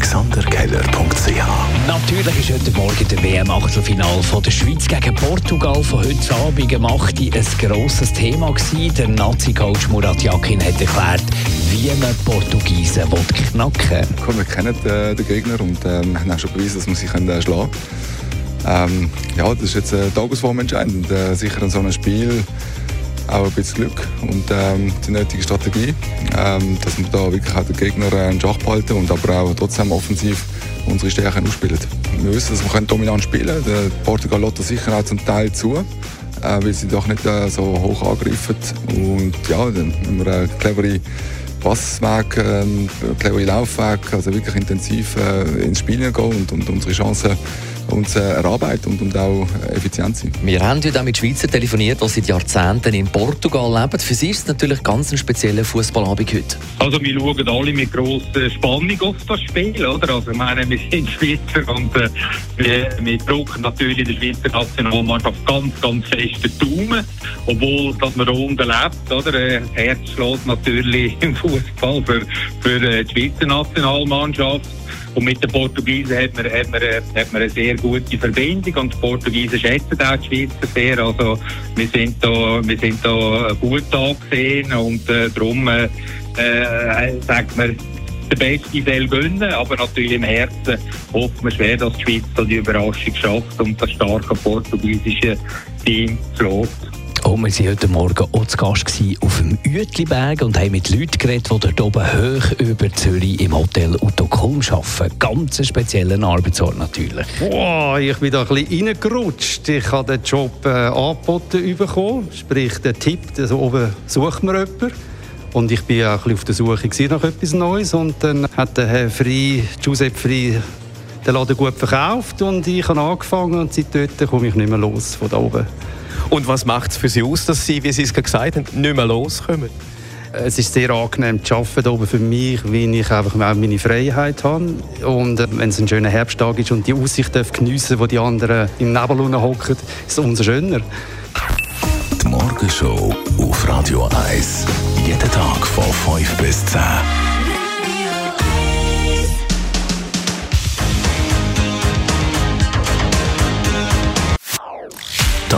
AlexanderKeller.ch Natürlich ist heute Morgen der WM-Achtelfinal von der Schweiz gegen Portugal von heute Abend gemacht ein grosses Thema gewesen. Der Nazi-Coach Murat Yakin hat erklärt, wie man Portugiesen knacken will. Wir kennen äh, den Gegner und äh, haben auch schon bewiesen, dass wir sie können, äh, schlagen können. Ähm, ja, das ist jetzt äh, Tagesform entscheidend. Äh, sicher in so einem Spiel auch ein bisschen Glück und ähm, die nötige Strategie, ähm, dass wir da wirklich auch den Gegner äh, in Schach behalten und aber auch trotzdem offensiv unsere Stärken ausspielen. Wir wissen, dass wir dominant spielen können. Der Portugal lässt sicher auch zum Teil zu, äh, weil sie doch nicht äh, so hoch angreifen. Und ja, haben wir einen cleveren Passweg, cleveren Laufweg, also wirklich intensiv äh, ins Spiel gehen und, und unsere Chancen uns äh, erarbeiten und, und auch effizient sind. Wir haben heute auch mit Schweizer telefoniert, die seit Jahrzehnten in Portugal leben. Für sie ist es natürlich ganz ein spezieller Fußballabend heute. Also wir schauen alle mit grosser Spannung auf das Spiel, oder? Also ich meine, wir sind Schweizer und äh, wir, wir drucken natürlich der Schweizer Nationalmannschaft ganz, ganz fest den Daumen, obwohl dass man unten lebt, oder? Das Herz schlägt natürlich im Fußball für, für äh, die Schweizer Nationalmannschaft. Und mit den Portugiesen hat man, hat man, hat man eine sehr gute Verbindung und die Portugiesen schätzen auch die Schweizer sehr. Also wir sind da, wir sind da gut angesehen und äh, darum äh, äh, sagt man, der Beste soll gewinnen, aber natürlich im Herzen hofft man schwer, dass die Schweiz die Überraschung schafft und das starke portugiesische Team schlägt. Und wir waren heute Morgen auch zu Gast auf dem Uetliberg und haben mit Leuten geredet, die dort oben hoch über Zürich im Hotel Utokulm arbeiten. Ganz einen speziellen Arbeitsort natürlich. Boah, ich bin da ein bisschen reingerutscht. Ich habe den Job äh, angeboten bekommen. Sprich, der Tipp, da oben sucht man jemanden. Und ich war auch auf der Suche nach etwas Neues. Und dann hat der Herr Frey, Giuseppe Frey, den Laden gut verkauft und ich habe angefangen und seitdem komme ich nicht mehr los von da oben. Und was macht es für Sie aus, dass Sie, wie Sie es gesagt haben, nicht mehr loskommen? Es ist sehr angenehm zu arbeiten oben für mich, weil ich einfach meine Freiheit habe. Und äh, wenn es ein schöner Herbsttag ist und die Aussicht geniessen wo die anderen im Nebel hocken, ist es umso schöner. Die Morgenshow auf Radio 1. Jeden Tag von 5 bis 10.